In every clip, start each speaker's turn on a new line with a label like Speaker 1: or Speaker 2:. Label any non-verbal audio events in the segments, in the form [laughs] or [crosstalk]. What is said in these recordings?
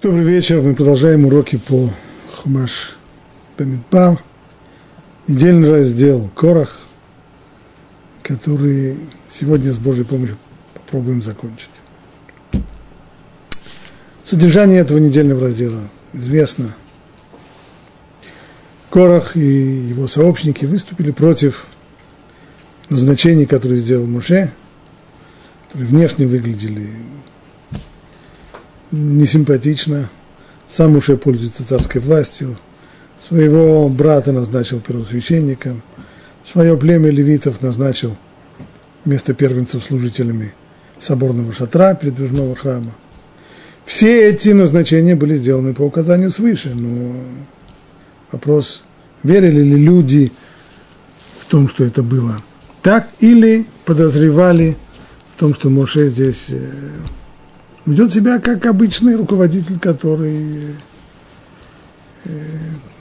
Speaker 1: Добрый вечер. Мы продолжаем уроки по Хумаш Бамидбар. Недельный раздел Корах, который сегодня с Божьей помощью попробуем закончить. Содержание этого недельного раздела известно. Корах и его сообщники выступили против назначений, которые сделал Муше, которые внешне выглядели несимпатично. Сам Муше пользуется царской властью. Своего брата назначил первосвященником. Свое племя левитов назначил вместо первенцев служителями соборного шатра, передвижного храма. Все эти назначения были сделаны по указанию свыше, но вопрос, верили ли люди в том, что это было так, или подозревали в том, что Моше здесь э, ведет себя как обычный руководитель, который э,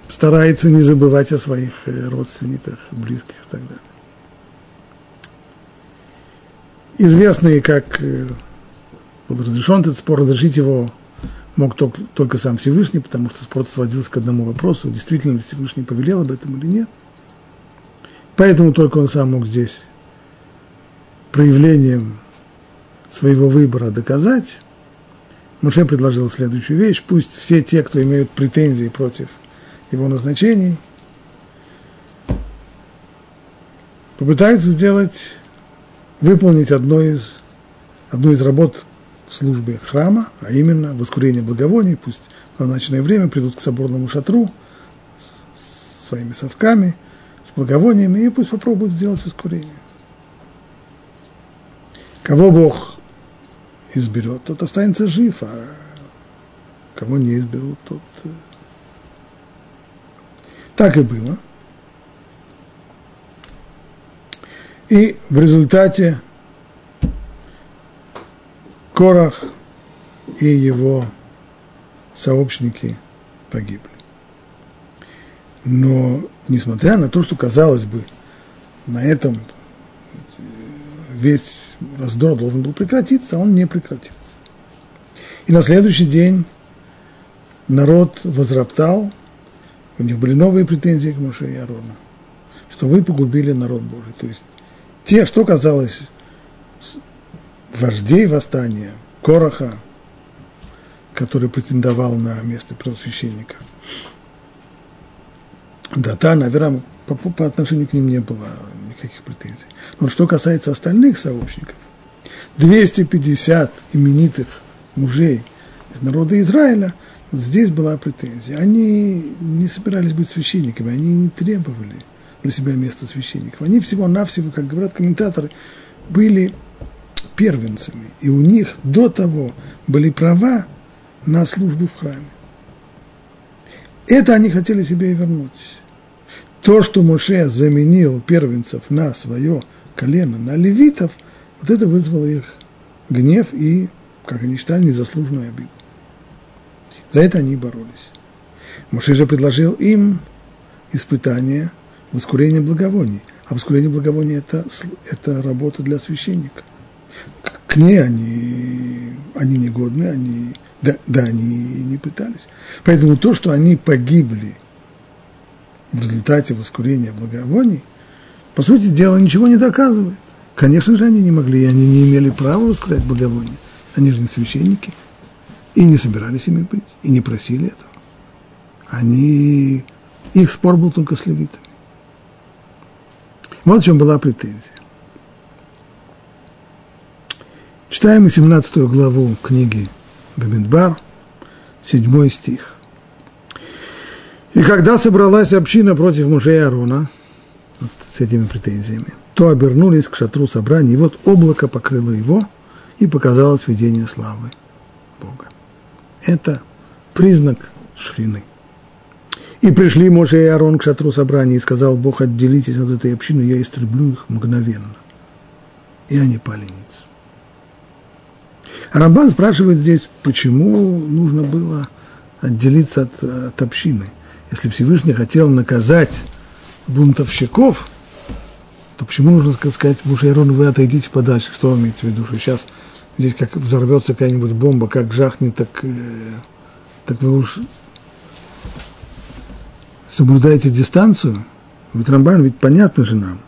Speaker 1: старается не забывать о своих э, родственниках, близких и так далее. Известный, как э, был разрешен этот спор, разрешить его мог только, только сам Всевышний, потому что спор сводился к одному вопросу, действительно Всевышний повелел об этом или нет. Поэтому только он сам мог здесь проявлением своего выбора доказать, Муше предложил следующую вещь. Пусть все те, кто имеют претензии против его назначений, попытаются сделать, выполнить одно из, одну из работ в службе храма, а именно воскурение благовоний, пусть в назначенное время придут к соборному шатру с своими совками, с благовониями, и пусть попробуют сделать воскурение. Кого Бог изберет, тот останется жив, а кого не изберут, тот... Э, так и было. И в результате Корах и его сообщники погибли. Но, несмотря на то, что, казалось бы, на этом весь раздор должен был прекратиться, а он не прекратился. И на следующий день народ возроптал, у них были новые претензии к Моше и Арону, что вы погубили народ Божий. То есть те, что казалось вождей восстания, Короха, который претендовал на место первосвященника, Датана, Авирам, по, по отношению к ним не было никаких претензий. Но что касается остальных сообщников, 250 именитых мужей из народа Израиля, вот здесь была претензия. Они не собирались быть священниками, они не требовали для себя места священников. Они всего-навсего, как говорят комментаторы, были первенцами. И у них до того были права на службу в храме. Это они хотели себе и вернуть. То, что Моше заменил первенцев на свое колено, на левитов, вот это вызвало их гнев и, как они считали, незаслуженную обиду. За это они и боролись. Моше же предложил им испытание воскурения благовоний. А воскурение благовоний это, – это работа для священника. К ней они, они негодны, они, да, да, они не пытались. Поэтому то, что они погибли в результате воскурения благовоний, по сути дела, ничего не доказывает. Конечно же, они не могли, и они не имели права воскурять благовония. Они же не священники. И не собирались ими быть, и не просили этого. Они... Их спор был только с левитами. Вот в чем была претензия. Читаем 17 главу книги Бамидбар, 7 стих. И когда собралась община против мужа и Аарона, вот с этими претензиями, то обернулись к шатру собрания, и вот облако покрыло его, и показалось видение славы Бога. Это признак шхины. И пришли Моше и Аарон к шатру собрания, и сказал Бог, отделитесь от этой общины, я истреблю их мгновенно. И они пали ниц. А Рамбан спрашивает здесь, почему нужно было отделиться от, от общины. Если Всевышний хотел наказать бунтовщиков – то почему нужно сказать Муше Ирону, вы отойдите подальше? Что вы имеете в виду, что сейчас здесь как взорвется какая-нибудь бомба, как жахнет, так э, так вы уж соблюдаете дистанцию. Ведь Рамбан, ведь понятно же нам,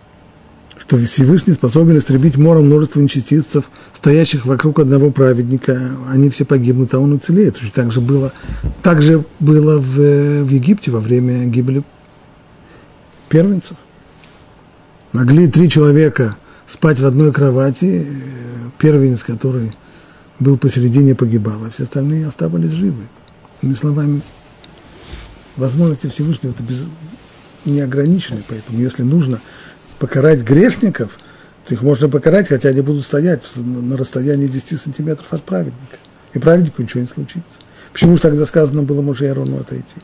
Speaker 1: что Всевышний способен истребить мором множество нечестивцев, стоящих вокруг одного праведника, они все погибнут, а он уцелеет. Так же было, так же было в, в Египте во время гибели первенцев. Могли три человека спать в одной кровати, первенец, который был посередине, погибал, а все остальные оставались живы. Иными словами, возможности Всевышнего это без, не ограничены, поэтому если нужно покарать грешников, то их можно покарать, хотя они будут стоять на расстоянии 10 сантиметров от праведника. И праведнику ничего не случится. Почему же тогда сказано было Моше и Арону отойти?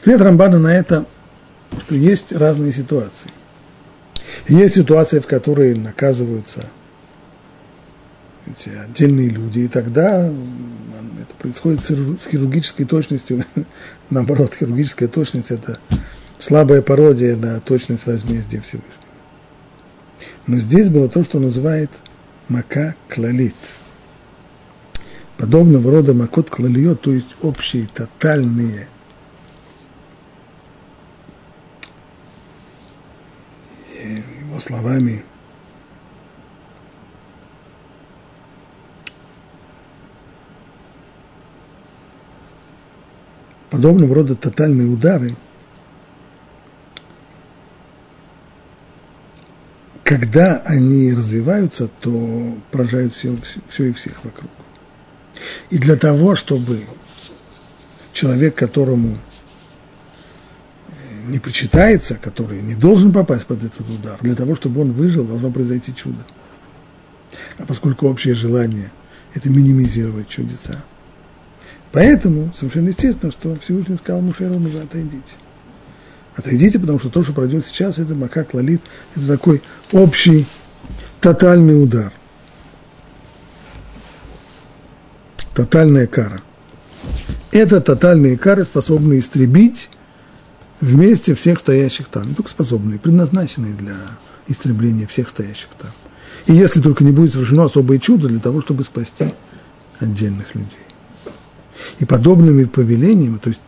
Speaker 1: Ответ Рамбана на это, что есть разные ситуации. Есть ситуации, в которой наказываются эти отдельные люди, и тогда это происходит с хирургической точностью. [laughs] Наоборот, хирургическая точность – это слабая пародия на точность возмездия Всевышнего. Но здесь было то, что называет мака клалит. Подобного рода макот клалиот, то есть общие, тотальные – словами, подобного рода тотальные удары, когда они развиваются, то поражают все, все, все и всех вокруг. И для того, чтобы человек, которому не причитается, который не должен попасть под этот удар, для того, чтобы он выжил, должно произойти чудо. А поскольку общее желание – это минимизировать чудеса, поэтому совершенно естественно, что Всевышний сказал Мушеру, вы отойдите. Отойдите, потому что то, что пройдет сейчас, это макак лалит, это такой общий, тотальный удар. Тотальная кара. Это тотальные кары способны истребить вместе всех стоящих там, не только способные, предназначенные для истребления всех стоящих там. И если только не будет совершено особое чудо для того, чтобы спасти отдельных людей. И подобными повелениями, то есть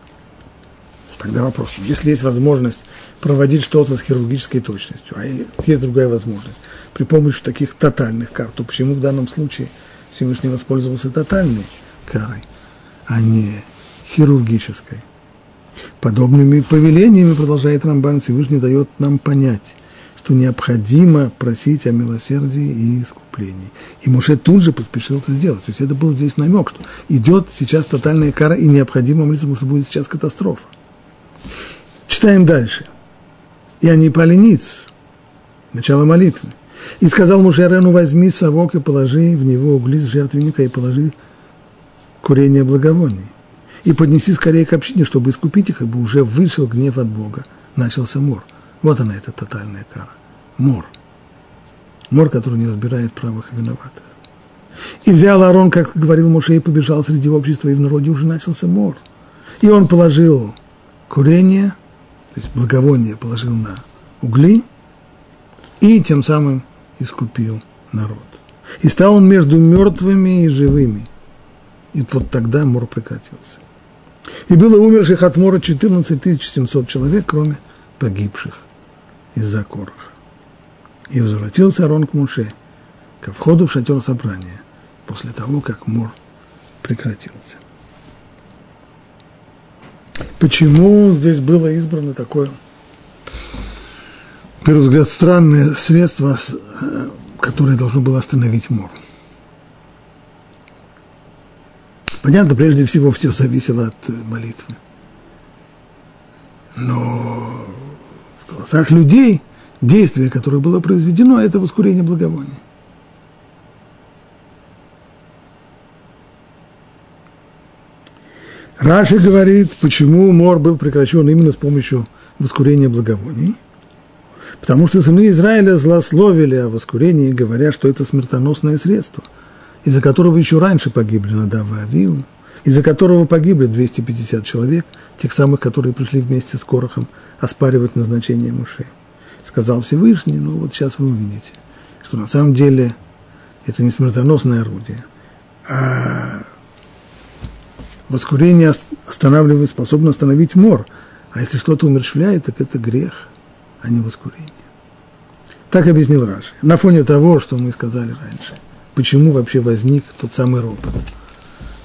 Speaker 1: тогда вопрос, если есть возможность проводить что-то с хирургической точностью, а есть другая возможность, при помощи таких тотальных карт, то почему в данном случае Всевышний воспользовался тотальной карой, а не хирургической? Подобными повелениями, продолжает Рамбан, Всевышний дает нам понять, что необходимо просить о милосердии и искуплении. И Муше тут же поспешил это сделать. То есть это был здесь намек, что идет сейчас тотальная кара и необходимо молиться, потому что будет сейчас катастрофа. Читаем дальше. И они пали ниц. Начало молитвы. И сказал Муше Арену, возьми совок и положи в него угли с жертвенника и положи курение благовоний и поднеси скорее к общине, чтобы искупить их, ибо уже вышел гнев от Бога. Начался мор. Вот она, эта тотальная кара. Мор. Мор, который не разбирает правых и виноватых. И взял Аарон, как говорил Моше, и побежал среди общества, и в народе уже начался мор. И он положил курение, то есть благовоние положил на угли, и тем самым искупил народ. И стал он между мертвыми и живыми. И вот тогда мор прекратился. И было умерших от мора 14 700 человек, кроме погибших из-за короха. И возвратился Арон к Муше, ко входу в шатер собрания, после того, как мор прекратился. Почему здесь было избрано такое, первый взгляд, странное средство, э, которое должно было остановить мор? Понятно, прежде всего, все зависело от э, молитвы. Но в глазах людей действие, которое было произведено, это воскурение благовония. Раши говорит, почему мор был прекращен именно с помощью воскурения благовоний. Потому что сыны Израиля злословили о воскурении, говоря, что это смертоносное средство – из-за которого еще раньше погибли Надав и Авиу, из-за которого погибли 250 человек, тех самых, которые пришли вместе с Корохом оспаривать назначение Муше. Сказал Всевышний, ну вот сейчас вы увидите, что на самом деле это не смертоносное орудие, А воскурение останавливает, способно остановить мор. А если что-то умерщвляет, так это грех, а не воскурение. Так объяснил Раши. На фоне того, что мы сказали раньше, почему вообще возник тот самый ропот.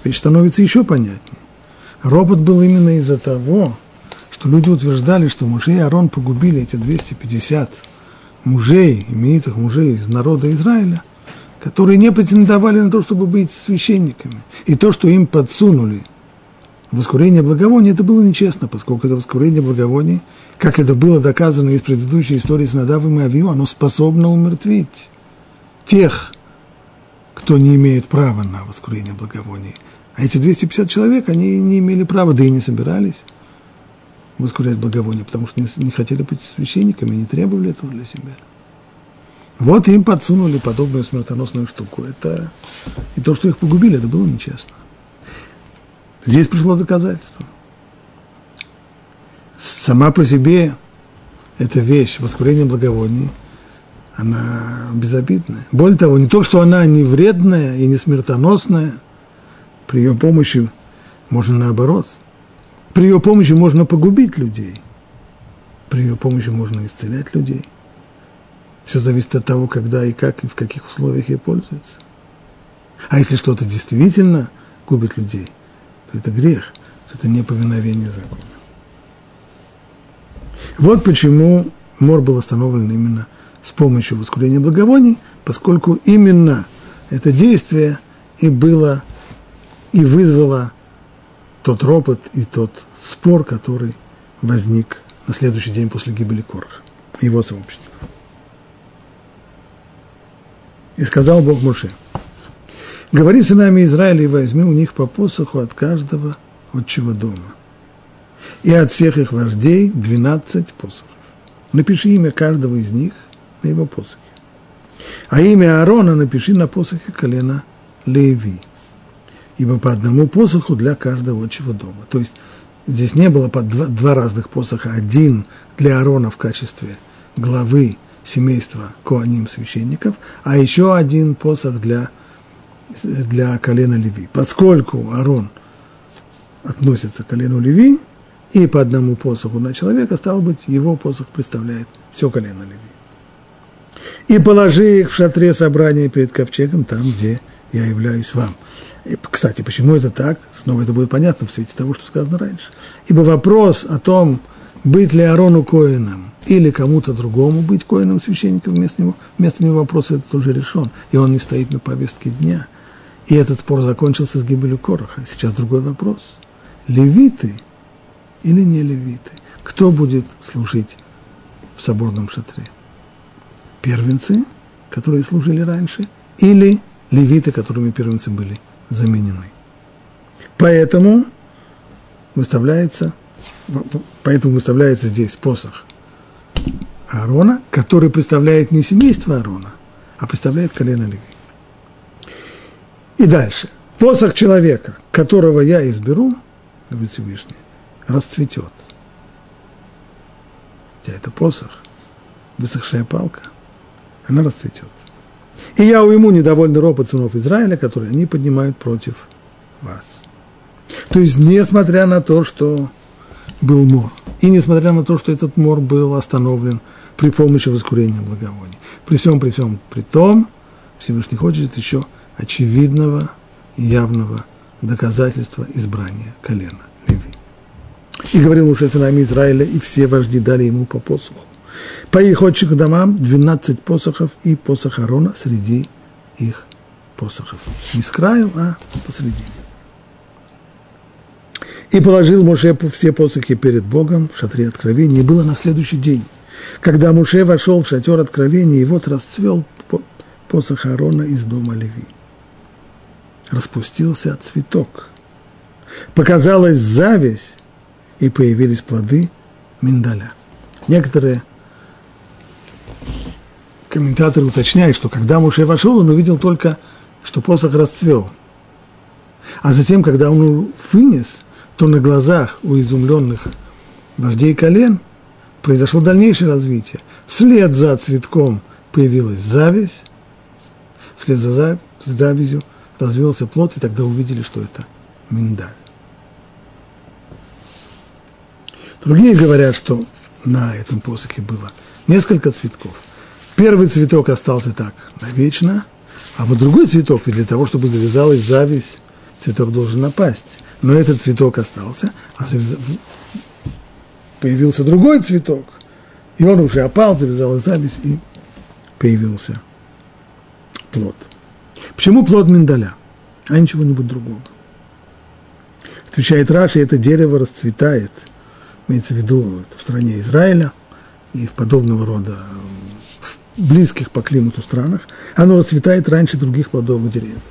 Speaker 1: Ведь становится еще понятнее. Ропот был именно из-за того, что люди утверждали, что Муше и Арон погубили эти 250 мужей, именитых мужей из народа Израиля, которые не претендовали на то, чтобы быть священниками. И то, что им подсунули воскурение благовоний, это было нечестно, поскольку это воскурение благовоний, как это было доказано из предыдущей истории с Надавом и Авио, оно способно умертвить тех, кто не имеет права на воскурение благовоний. А эти 250 человек, они не имели права, да и не собирались воскурять благовония, потому что не, не хотели быть священниками, не требовали этого для себя. Вот им подсунули подобную смертоносную штуку. Это и то, что их погубили, это было нечестно. Здесь пришло доказательство. Сама по себе эта вещь, воскурение благовоний, она безобидная. Более того, не то, что она не вредная и не смертоносная, при ее помощи можно наоборот – при ее помощи можно погубить людей. При ее помощи можно исцелять людей. Все зависит от того, когда и как, и в каких условиях ей пользуются. А если что-то действительно губит людей, то это грех, то это неповиновение закону. Вот почему мор был остановлен именно с помощью воскурения благовоний, поскольку именно это действие и было, и вызвало тот ропот и тот спор, который возник на следующий день после гибели Короха, его сообщников. И сказал Бог Муше, говори сынами Израиля и возьми у них по посоху от каждого отчего дома. И от всех их вождей двенадцать посохов. Напиши имя каждого из них на его посохе. А имя Аарона напиши на посохе колена Леви ибо по одному посоху для каждого отчего дома. То есть здесь не было по два, два разных посоха, один для Аарона в качестве главы семейства Коаним священников, а еще один посох для, для колена Леви. Поскольку Аарон относится к колену Леви, и по одному посоху на человека, стало быть, его посох представляет все колено Леви. И положи их в шатре собрания перед ковчегом, там, где я являюсь вам. И, кстати, почему это так? Снова это будет понятно в свете того, что сказано раньше. Ибо вопрос о том, быть ли Арону Коином или кому-то другому быть Коином священником вместо него, вместо него вопрос этот уже решен, и он не стоит на повестке дня. И этот спор закончился с гибелью Короха. Сейчас другой вопрос. Левиты или не левиты? Кто будет служить в соборном шатре? Первенцы, которые служили раньше, или левиты, которыми первенцы были заменены. Поэтому выставляется, поэтому выставляется здесь посох Аарона, который представляет не семейство Аарона, а представляет колено Леви. И дальше. Посох человека, которого я изберу, говорит Всевышний, расцветет. Хотя это посох, высохшая палка, она расцветет. И я уйму недовольный ропот сынов Израиля, который они поднимают против вас. То есть, несмотря на то, что был мор, и несмотря на то, что этот мор был остановлен при помощи воскурения благовоний, при всем, при всем, при том, Всевышний хочет еще очевидного явного доказательства избрания колена Леви. И говорил уже сынами Израиля, и все вожди дали ему по посоху. По их отчих домам 12 посохов и посох Арона среди их посохов. Не с краю, а посредине. И положил Муше все посохи перед Богом в шатре откровения. И было на следующий день, когда Муше вошел в шатер откровения, и вот расцвел посох Аарона из дома Леви. Распустился цветок. Показалась зависть, и появились плоды миндаля. Некоторые комментаторы уточняют, что когда Муше вошел, он увидел только, что посох расцвел. А затем, когда он вынес, то на глазах у изумленных вождей колен произошло дальнейшее развитие. Вслед за цветком появилась зависть, вслед за завистью развелся плод, и тогда увидели, что это миндаль. Другие говорят, что на этом посохе было несколько цветков. Первый цветок остался так навечно, а вот другой цветок, ведь для того, чтобы завязалась зависть, цветок должен напасть. Но этот цветок остался, а появился другой цветок, и он уже опал, завязалась зависть, и появился плод. Почему плод миндаля, а не чего-нибудь другого? Отвечает Раши, это дерево расцветает, имеется в виду это в стране Израиля и в подобного рода близких по климату странах, оно расцветает раньше других плодовых деревьев.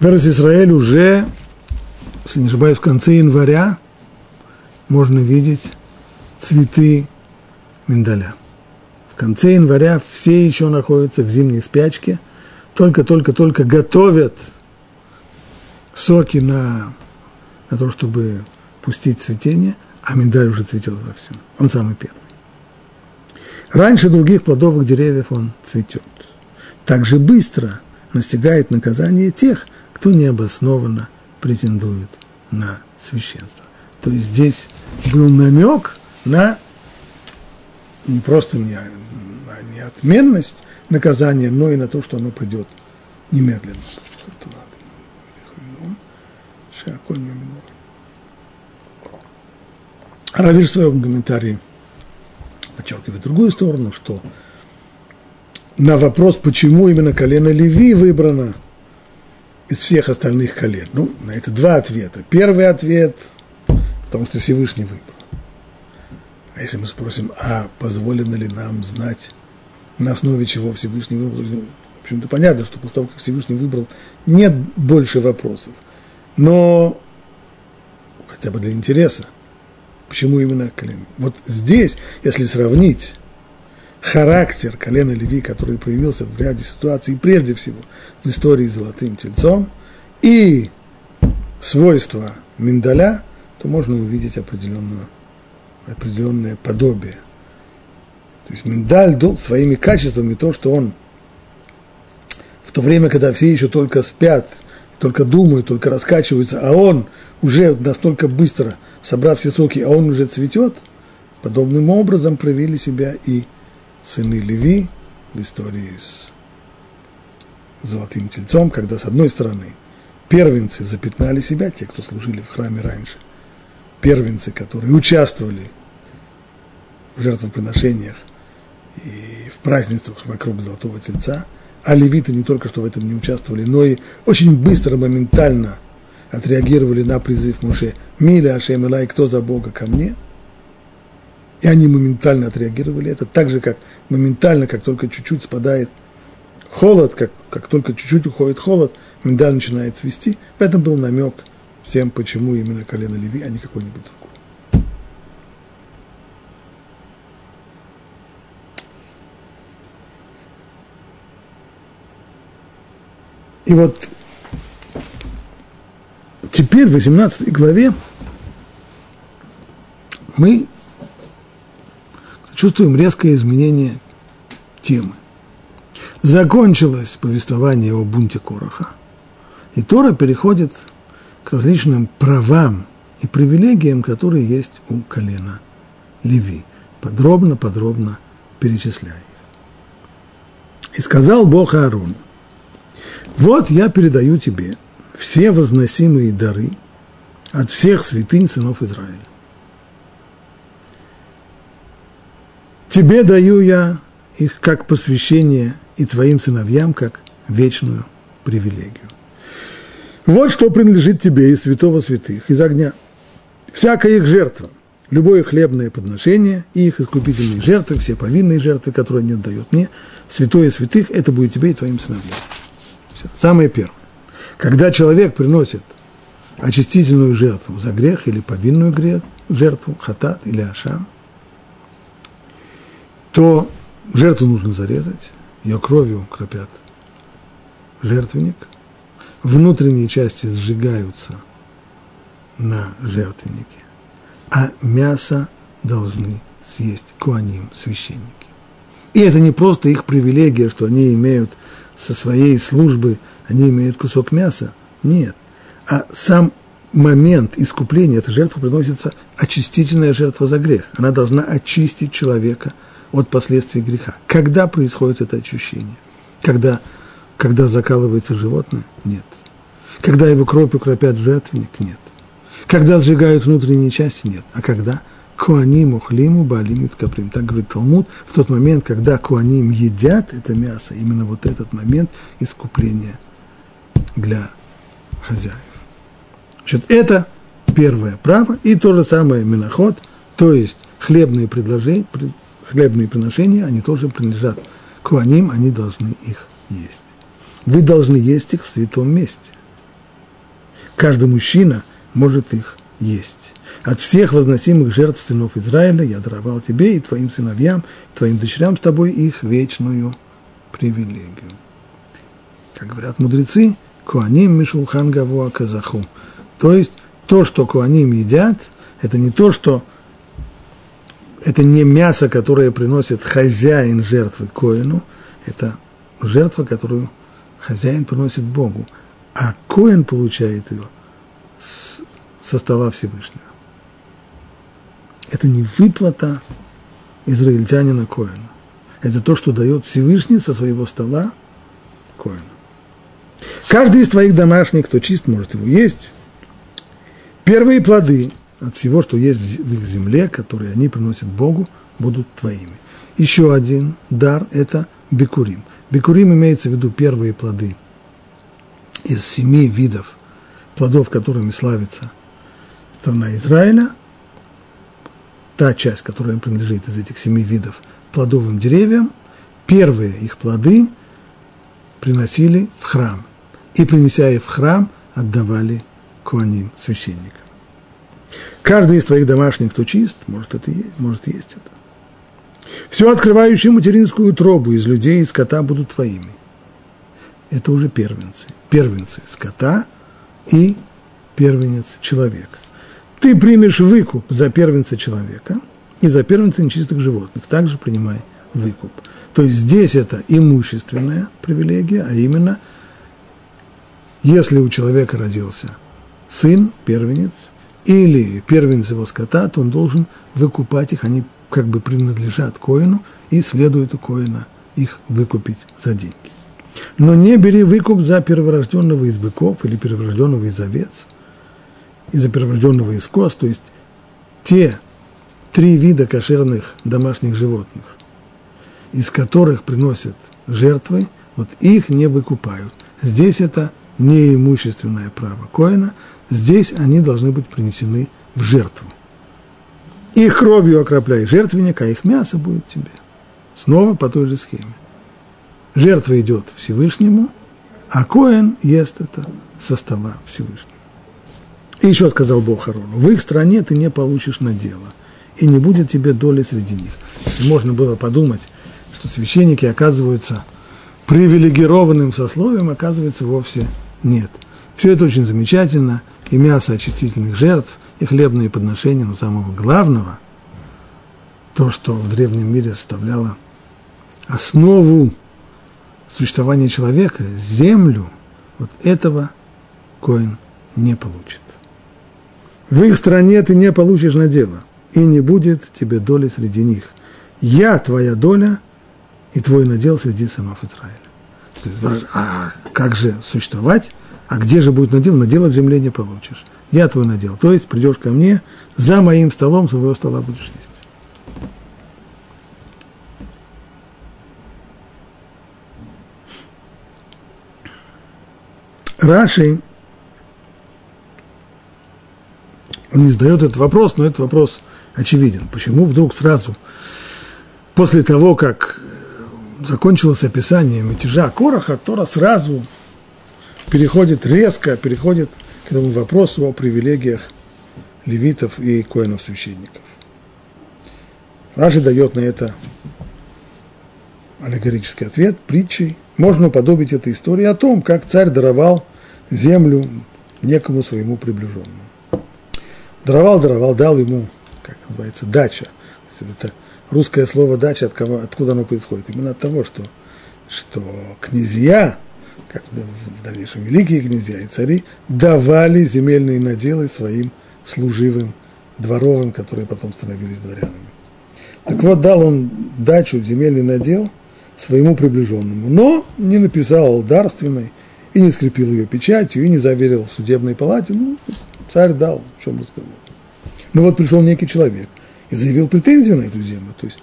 Speaker 1: В Израиль уже, если не ошибаюсь, в конце января можно видеть цветы миндаля. В конце января все еще находятся в зимней спячке, только-только-только готовят соки на, на то, чтобы пустить цветение, а миндаль уже цветет во всем. Он самый первый. Раньше других плодовых деревьев он цветет. Так же быстро настигает наказание тех, кто необоснованно претендует на священство. То есть здесь был намек на не просто не, на неотменность наказания, но и на то, что оно придет немедленно. Равир в своем комментарии подчеркивает другую сторону, что на вопрос, почему именно колено Леви выбрано из всех остальных колен. Ну, на это два ответа. Первый ответ, потому что Всевышний выбрал. А если мы спросим, а позволено ли нам знать, на основе чего Всевышний выбрал, в общем-то понятно, что после того, как Всевышний выбрал, нет больше вопросов. Но хотя бы для интереса – Почему именно колено? Вот здесь, если сравнить характер колена Леви, который проявился в ряде ситуаций, прежде всего в истории с золотым тельцом, и свойства миндаля, то можно увидеть определенную, определенное подобие. То есть миндаль дал своими качествами то, что он в то время, когда все еще только спят, только думают, только раскачиваются, а он уже настолько быстро – собрав все соки, а он уже цветет, подобным образом проявили себя и сыны Леви в истории с золотым тельцом, когда с одной стороны первенцы запятнали себя, те, кто служили в храме раньше, первенцы, которые участвовали в жертвоприношениях и в празднествах вокруг золотого тельца, а левиты не только что в этом не участвовали, но и очень быстро, моментально отреагировали на призыв Муше – Миля Ашем Илай, кто за Бога ко мне? И они моментально отреагировали это, так же, как моментально, как только чуть-чуть спадает холод, как, как только чуть-чуть уходит холод, миндаль начинает свести. В этом был намек всем, почему именно колено Леви, а не какой-нибудь другой. И вот теперь в 18 главе мы чувствуем резкое изменение темы. Закончилось повествование о бунте Короха, и Тора переходит к различным правам и привилегиям, которые есть у колена Леви, подробно-подробно перечисляя их. И сказал Бог Аарону, вот я передаю тебе все возносимые дары от всех святынь сынов Израиля. Тебе даю я их как посвящение и твоим сыновьям как вечную привилегию. Вот что принадлежит тебе из святого святых, из огня. Всякая их жертва, любое хлебное подношение и их искупительные жертвы, все повинные жертвы, которые они отдают мне, святое святых, это будет тебе и твоим сыновьям. Все. Самое первое. Когда человек приносит очистительную жертву за грех или повинную грех, жертву, хатат или ашам – то жертву нужно зарезать, ее кровью кропят жертвенник, внутренние части сжигаются на жертвеннике, а мясо должны съесть куаним, священники. И это не просто их привилегия, что они имеют со своей службы они имеют кусок мяса. Нет. А сам момент искупления этой жертвы приносится очистительная жертва за грех. Она должна очистить человека от последствий греха. Когда происходит это очищение? Когда, когда закалывается животное? Нет. Когда его кровь укропят жертвенник? Нет. Когда сжигают внутренние части? Нет. А когда? Куаним ухлиму балимит каприм. Так говорит Талмуд, в тот момент, когда куаним едят это мясо, именно вот этот момент искупления для хозяев. Значит, это первое право, и то же самое миноход, то есть хлебные предложения, хлебные приношения, они тоже принадлежат куаним, они должны их есть. Вы должны есть их в святом месте. Каждый мужчина может их есть. От всех возносимых жертв сынов Израиля я даровал тебе и твоим сыновьям, и твоим дочерям с тобой их вечную привилегию. Как говорят мудрецы, Куаним Мишулхан Гавуа Казаху. То есть то, что Куаним едят, это не то, что это не мясо, которое приносит хозяин жертвы Коину, это жертва, которую хозяин приносит Богу, а Коин получает ее с, со стола Всевышнего. Это не выплата израильтянина Коина. Это то, что дает Всевышний со своего стола Коину. Каждый из твоих домашних, кто чист, может его есть. Первые плоды от всего, что есть в их земле, которые они приносят Богу, будут твоими. Еще один дар – это бекурим. Бекурим имеется в виду первые плоды из семи видов плодов, которыми славится страна Израиля. Та часть, которая принадлежит из этих семи видов плодовым деревьям, первые их плоды приносили в храм и, принеся их в храм, отдавали куаним, священникам. Каждый из твоих домашних, кто чист, может, это есть, может есть это. Все открывающие материнскую тробу из людей и скота будут твоими. Это уже первенцы. Первенцы скота и первенец человека. Ты примешь выкуп за первенца человека и за первенца нечистых животных. Также принимай выкуп. То есть здесь это имущественная привилегия, а именно – если у человека родился сын, первенец, или первенец его скота, то он должен выкупать их, они как бы принадлежат коину, и следует у коина их выкупить за деньги. Но не бери выкуп за перворожденного из быков или перворожденного из овец, и за перворожденного из коз, то есть те три вида кошерных домашних животных, из которых приносят жертвы, вот их не выкупают. Здесь это неимущественное право коина, здесь они должны быть принесены в жертву. Их кровью окропляй жертвенник, а их мясо будет тебе. Снова по той же схеме. Жертва идет Всевышнему, а коин ест это со стола Всевышнего. И еще сказал Бог Харону, в их стране ты не получишь на дело, и не будет тебе доли среди них. Если можно было подумать, что священники оказываются привилегированным сословием, оказывается вовсе нет. Все это очень замечательно, и мясо очистительных жертв, и хлебные подношения, но самого главного, то, что в древнем мире составляло основу существования человека, землю, вот этого Коин не получит. В их стране ты не получишь на дело, и не будет тебе доли среди них. Я твоя доля, и твой надел среди сынов Израиля а как же существовать? А где же будет надел? Надела в земле не получишь. Я твой надел. То есть придешь ко мне, за моим столом своего стола будешь есть. Раши не задает этот вопрос, но этот вопрос очевиден. Почему вдруг сразу, после того, как закончилось описание мятежа Короха, Тора сразу переходит резко, переходит к этому вопросу о привилегиях левитов и коинов священников. Раши дает на это аллегорический ответ притчей. Можно уподобить этой истории о том, как царь даровал землю некому своему приближенному. Даровал, даровал, дал ему, как называется, дача. Это русское слово дача, от кого, откуда оно происходит? Именно от того, что, что князья как в дальнейшем великие князья и цари, давали земельные наделы своим служивым, дворовым, которые потом становились дворянами. Так вот, дал он дачу, земельный надел своему приближенному, но не написал дарственной, и не скрепил ее печатью, и не заверил в судебной палате. Ну, царь дал, в чем разговор. Но вот пришел некий человек и заявил претензию на эту землю, то есть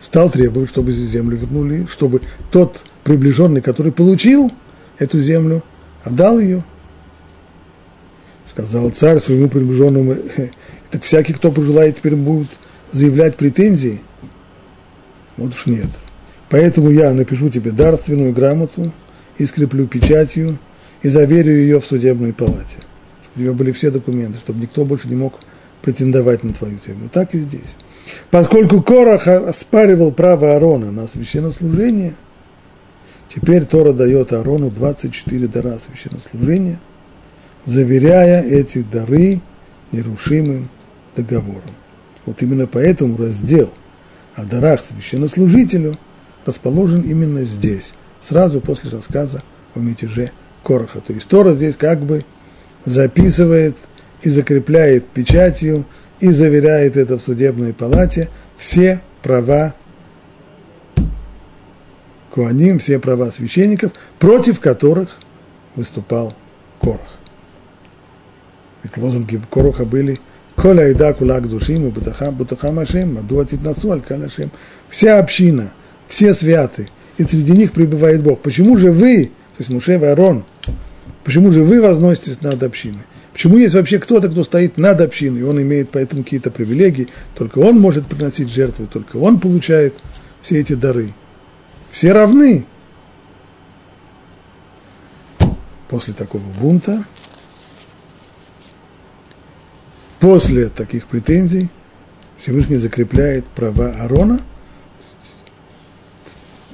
Speaker 1: стал требовать, чтобы землю вернули, чтобы тот приближенный, который получил эту землю, отдал ее. Сказал царь своему приближенному, так всякий, кто пожелает, теперь будет заявлять претензии. Вот уж нет. Поэтому я напишу тебе дарственную грамоту и скреплю печатью и заверю ее в судебной палате. Чтобы у нее были все документы, чтобы никто больше не мог претендовать на твою землю. Так и здесь. Поскольку Корах оспаривал право Аарона на священнослужение, теперь Тора дает Аарону 24 дара священнослужения, заверяя эти дары нерушимым договором. Вот именно поэтому раздел о дарах священнослужителю расположен именно здесь, сразу после рассказа о мятеже Короха. То есть Тора здесь как бы записывает и закрепляет печатью и заверяет это в судебной палате все права Куаним, все права священников, против которых выступал Корох. Ведь лозунги Короха были Коля айда кулак душим и бутахам ашем, мадуатит насуаль калашем. Вся община, все святы, и среди них пребывает Бог. Почему же вы, то есть Муше и Арон, почему же вы возноситесь над общиной? Почему есть вообще кто-то, кто стоит над общиной, и он имеет поэтому какие-то привилегии, только он может приносить жертвы, только он получает все эти дары. Все равны. После такого бунта, после таких претензий, Всевышний закрепляет права Арона.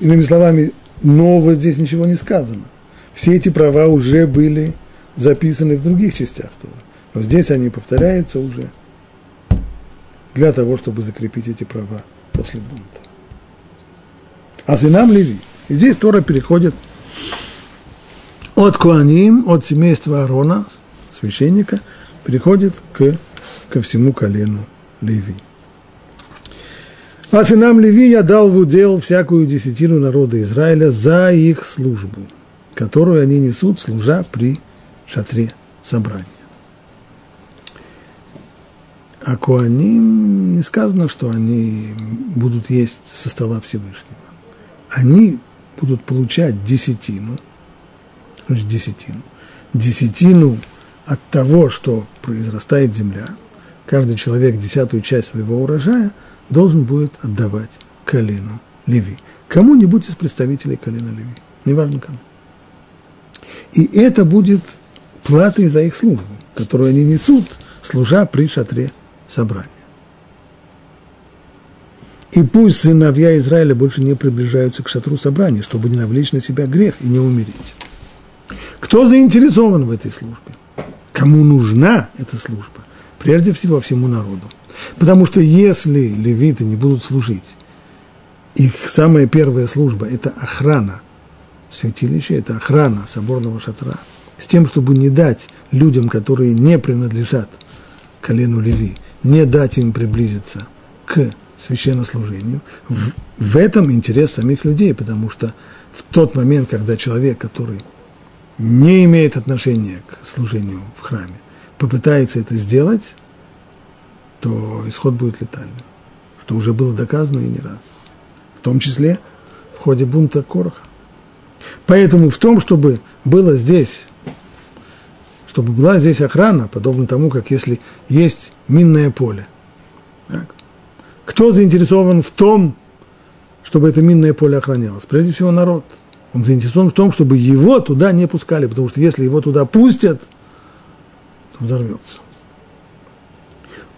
Speaker 1: Иными словами, нового здесь ничего не сказано. Все эти права уже были записаны в других частях Торы. Но здесь они повторяются уже для того, чтобы закрепить эти права после бунта. А сынам Леви. И здесь Тора переходит от Куаним, от семейства Аарона, священника, переходит к, ко всему колену Леви. А сынам Леви я дал в удел всякую десятину народа Израиля за их службу, которую они несут, служа при шатре собрания. А Куаним не сказано, что они будут есть со стола Всевышнего. Они будут получать десятину, десятину, десятину от того, что произрастает земля. Каждый человек десятую часть своего урожая должен будет отдавать колену Леви. Кому-нибудь из представителей колена Леви, неважно кому. И это будет платой за их службу, которую они несут, служа при шатре собрания. И пусть сыновья Израиля больше не приближаются к шатру собрания, чтобы не навлечь на себя грех и не умереть. Кто заинтересован в этой службе? Кому нужна эта служба? Прежде всего всему народу. Потому что если левиты не будут служить, их самая первая служба – это охрана святилища, это охрана соборного шатра – с тем, чтобы не дать людям, которые не принадлежат колену Леви, не дать им приблизиться к священнослужению. В, в этом интерес самих людей, потому что в тот момент, когда человек, который не имеет отношения к служению в храме, попытается это сделать, то исход будет летальным, что уже было доказано и не раз, в том числе в ходе бунта Короха. Поэтому в том, чтобы было здесь чтобы была здесь охрана, подобно тому, как если есть минное поле. Так. Кто заинтересован в том, чтобы это минное поле охранялось? Прежде всего народ. Он заинтересован в том, чтобы его туда не пускали, потому что если его туда пустят, то взорвется.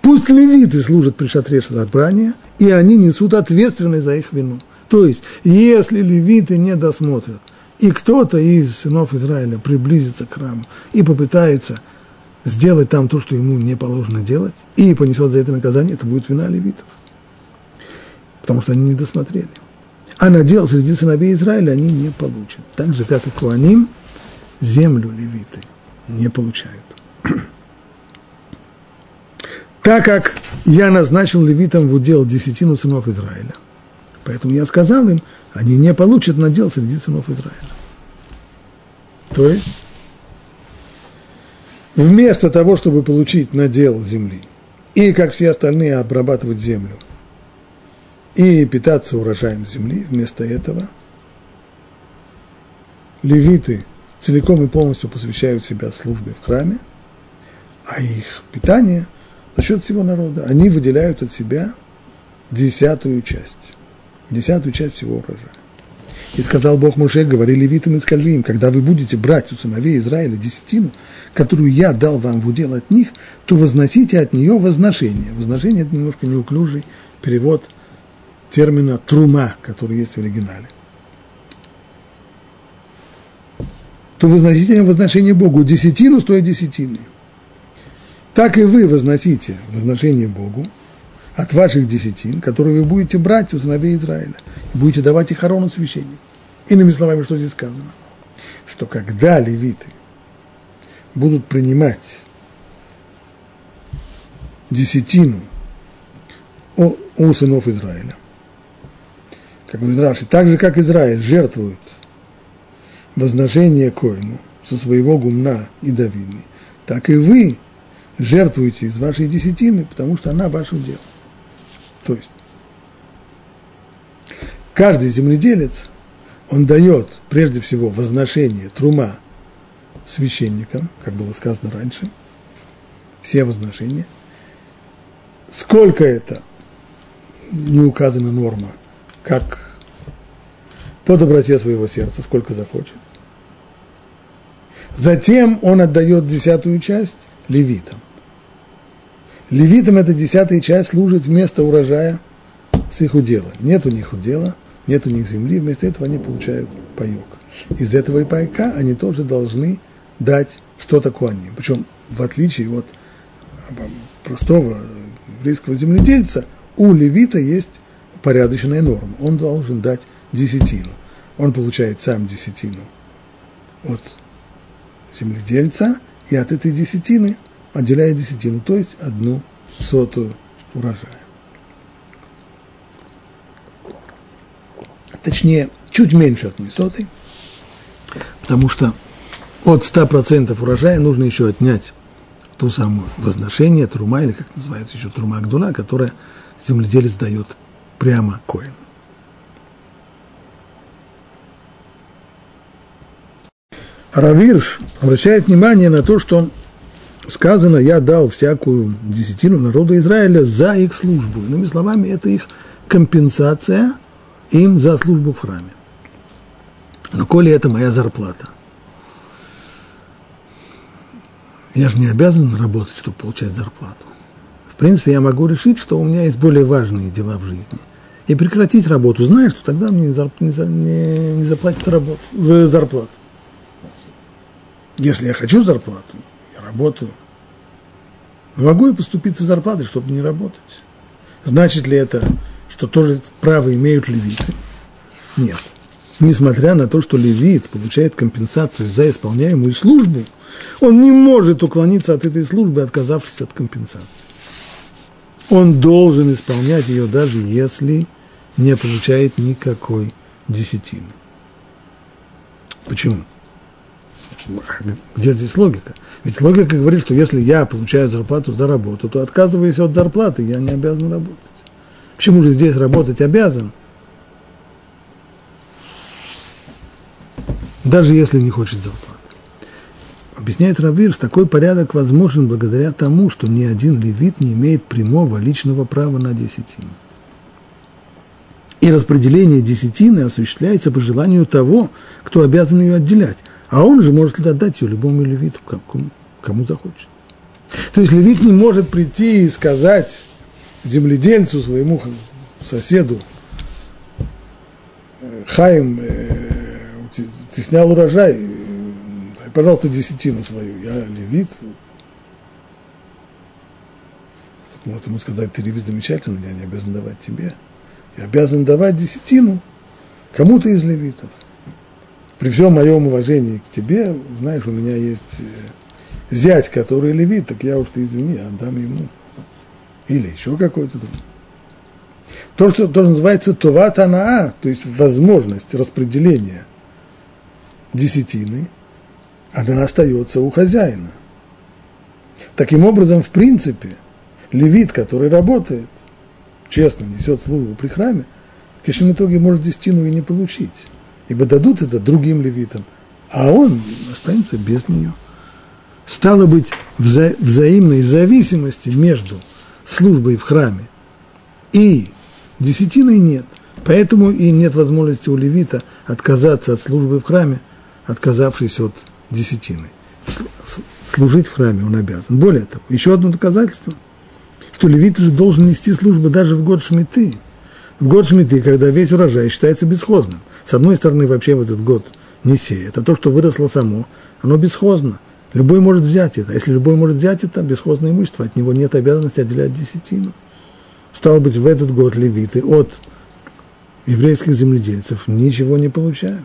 Speaker 1: Пусть левиты служат при шатре собрания, и они несут ответственность за их вину. То есть, если левиты не досмотрят – и кто-то из сынов Израиля приблизится к храму и попытается сделать там то, что ему не положено делать, и понесет за это наказание, это будет вина левитов. Потому что они не досмотрели. А надел среди сыновей Израиля они не получат. Так же, как и Куаним, землю левиты не получают. [clears throat] Так как я назначил левитам в удел десятину сынов Израиля, поэтому я сказал им, они не получат надел среди сынов Израиля. То есть, вместо того, чтобы получить надел земли, и, как все остальные, обрабатывать землю, и питаться урожаем земли, вместо этого левиты целиком и полностью посвящают себя службе в храме, а их питание за счет всего народа, они выделяют от себя десятую часть, десятую часть всего урожая. И сказал Бог Муше, говори левитам и скажи им, когда вы будете брать у сыновей Израиля десятину, которую я дал вам в удел от них, то возносите от нее возношение. Возношение – это немножко неуклюжий перевод термина «трума», который есть в оригинале. То возносите возношение Богу. Десятину стоит десятины. Так и вы возносите возношение Богу от ваших десятин, которые вы будете брать у сыновей Израиля, и будете давать их Арону священнику. Иными словами, что здесь сказано? Что когда левиты будут принимать десятину у сынов Израиля, как говорит Раши, так же, как Израиль жертвует возношение коину со своего гумна и давины, так и вы жертвуете из вашей десятины, потому что она ваше дело. То есть каждый земледелец, он дает прежде всего возношение трума священникам, как было сказано раньше, все возношения. Сколько это, не указана норма, как по доброте своего сердца, сколько захочет. Затем он отдает десятую часть левитам. Левитам эта десятая часть служит вместо урожая с их удела. Нет у них удела, нет у них земли, вместо этого они получают паек. Из этого и пайка они тоже должны дать что-то куаним. Причем, в отличие от простого еврейского земледельца, у левита есть порядочная норма. Он должен дать десятину. Он получает сам десятину от земледельца, и от этой десятины отделяет десятину, то есть одну сотую урожая. Точнее, чуть меньше одной сотой, потому что от 100% урожая нужно еще отнять ту самую возношение, трума, или как называется еще трума гдула, которая земледелец дает прямо коин. Равирш обращает внимание на то, что сказано, я дал всякую десятину народу Израиля за их службу. Иными словами, это их компенсация им за службу в храме. Но коли это моя зарплата, я же не обязан работать, чтобы получать зарплату. В принципе, я могу решить, что у меня есть более важные дела в жизни. И прекратить работу, зная, что тогда мне не, заплатят работу, за зарплату. Если я хочу зарплату, работаю. Могу я поступить за зарплатой, чтобы не работать. Значит ли это, что тоже право имеют левиты? Нет. Несмотря на то, что левит получает компенсацию за исполняемую службу, он не может уклониться от этой службы, отказавшись от компенсации. Он должен исполнять ее, даже если не получает никакой десятины. Почему? Где здесь логика? Ведь логика говорит, что если я получаю зарплату за работу, то отказываясь от зарплаты, я не обязан работать. Почему же здесь работать обязан? Даже если не хочет зарплаты. Объясняет Равирс, такой порядок возможен благодаря тому, что ни один левит не имеет прямого личного права на десятину. И распределение десятины осуществляется по желанию того, кто обязан ее отделять – а он же может отдать ее любому левиту, кому, кому захочет. То есть левит не может прийти и сказать земледельцу, своему соседу, Хаим, э, ты снял урожай, э, пожалуйста, десятину свою, я левит. Может ему сказать, ты левит замечательно, я не обязан давать тебе. Я обязан давать десятину кому-то из левитов. При всем моем уважении к тебе, знаешь, у меня есть э, зять, который левит, так я уж ты извини, отдам ему. Или еще какой-то. То, что тоже называется това танаа, то есть возможность распределения десятины, она остается у хозяина. Таким образом, в принципе, левит, который работает, честно несет службу при храме, в конечном итоге может десятину и не получить, ибо дадут это другим левитам, а он останется без нее. Стало быть, вза взаимной зависимости между службой в храме и десятиной нет. Поэтому и нет возможности у левита отказаться от службы в храме, отказавшись от десятины. Служить в храме он обязан. Более того, еще одно доказательство, что левит же должен нести службу даже в год шмиты. В год шмиты, когда весь урожай считается бесхозным. С одной стороны, вообще в этот год не сеет, а то, что выросло само, оно бесхозно. Любой может взять это. Если любой может взять это, бесхозное имущество, от него нет обязанности отделять десятину. Стало быть, в этот год левиты от еврейских земледельцев ничего не получают.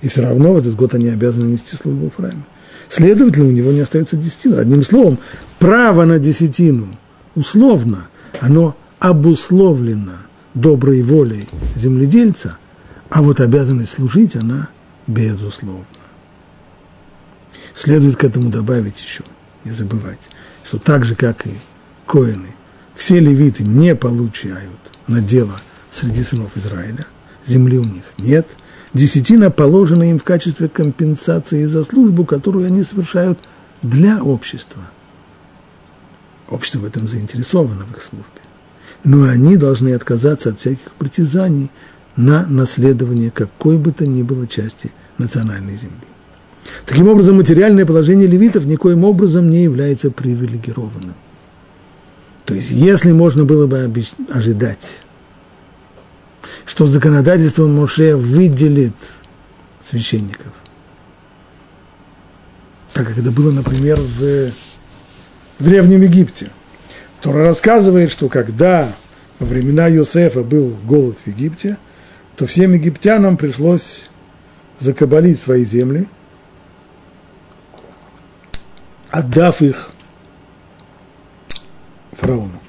Speaker 1: И все равно в этот год они обязаны нести службу в храме. Следовательно, у него не остается десятина. Одним словом, право на десятину условно, оно обусловлено доброй волей земледельца, а вот обязанность служить, она безусловна. Следует к этому добавить еще, не забывать, что так же, как и коины, все левиты не получают на дело среди сынов Израиля, земли у них нет, десятина положена им в качестве компенсации за службу, которую они совершают для общества. Общество в этом заинтересовано в их службе. Но они должны отказаться от всяких притязаний на наследование какой бы то ни было части национальной земли. Таким образом, материальное положение левитов никоим образом не является привилегированным. То есть, если можно было бы ожидать, что законодательство Моше выделит священников, так как это было, например, в, Древнем Египте, то рассказывает, что когда во времена Йосефа был голод в Египте, то всем египтянам пришлось закабалить свои земли – отдав их фараону.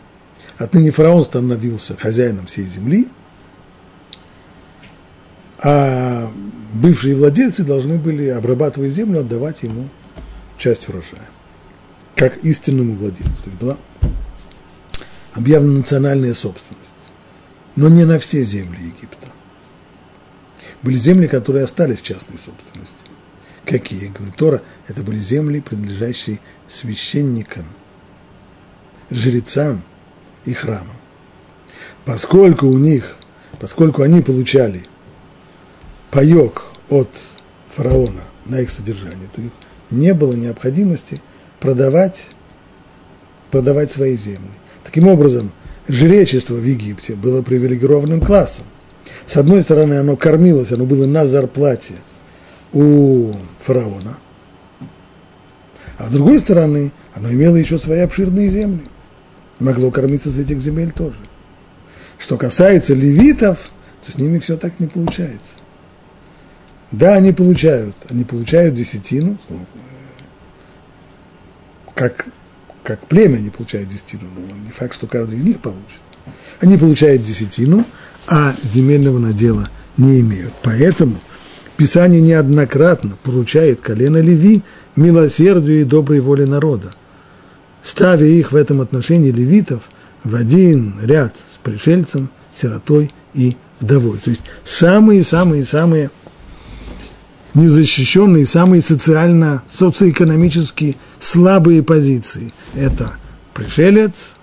Speaker 1: Отныне фараон становился хозяином всей земли, а бывшие владельцы должны были, обрабатывая землю, отдавать ему часть урожая, как истинному владельцу. То есть была объявлена национальная собственность, но не на все земли Египта. Были земли, которые остались в частной собственности. Какие? Говорит Тора, это были земли, принадлежащие священникам, жрецам и храмам. Поскольку у них, поскольку они получали паек от фараона на их содержание, то их не было необходимости продавать, продавать свои земли. Таким образом, жречество в Египте было привилегированным классом. С одной стороны, оно кормилось, оно было на зарплате – у фараона, а с другой стороны, оно имело еще свои обширные земли. Могло кормиться с этих земель тоже. Что касается левитов, то с ними все так не получается. Да, они получают, они получают десятину, ну, как, как племя они получают десятину, но не факт, что каждый из них получит. Они получают десятину, а земельного надела не имеют. Поэтому Писание неоднократно поручает колено Леви милосердию и доброй воле народа, ставя их в этом отношении левитов в один ряд с пришельцем, сиротой и вдовой. То есть самые-самые-самые незащищенные, самые социально, социоэкономически слабые позиции. Это пришелец,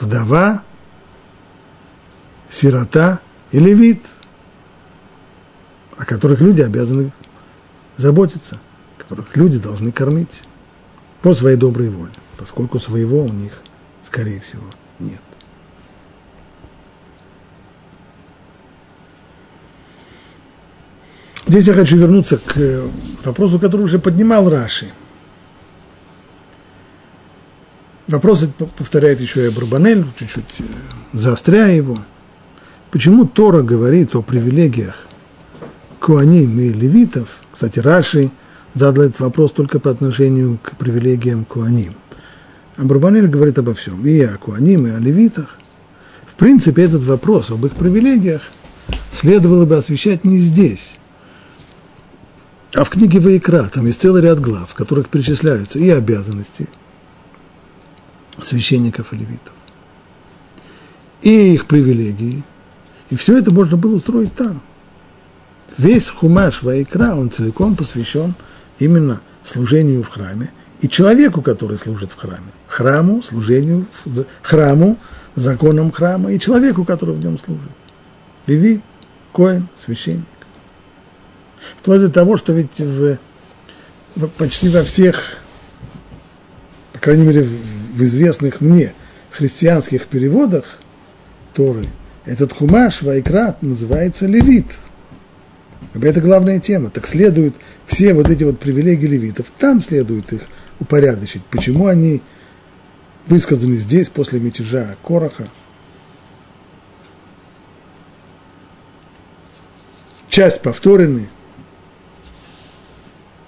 Speaker 1: вдова, сирота и левит – о которых люди обязаны заботиться, которых люди должны кормить по своей доброй воле, поскольку своего у них, скорее всего, нет. Здесь я хочу вернуться к вопросу, который уже поднимал Раши. Вопрос повторяет еще и Барбанель, чуть-чуть э, заостряя его. Почему Тора говорит о привилегиях Куаним и левитов, кстати, Раши задал этот вопрос только по отношению к привилегиям Куаним. Абрабанель говорит обо всем, и о Куаним, и о левитах. В принципе, этот вопрос об их привилегиях следовало бы освещать не здесь, а в книге Ваикра, там есть целый ряд глав, в которых перечисляются и обязанности священников и левитов, и их привилегии. И все это можно было устроить там. Весь хумаш Ваикра, он целиком посвящен именно служению в храме и человеку, который служит в храме. Храму, служению, храму, законам храма и человеку, который в нем служит. Леви, Коин, священник. Вплоть до того, что ведь в, в, почти во всех, по крайней мере, в, в известных мне христианских переводах Торы, этот хумаш, вайкрат, называется левит. Это главная тема. Так следует все вот эти вот привилегии левитов, там следует их упорядочить. Почему они высказаны здесь после мятежа Короха? Часть повторены,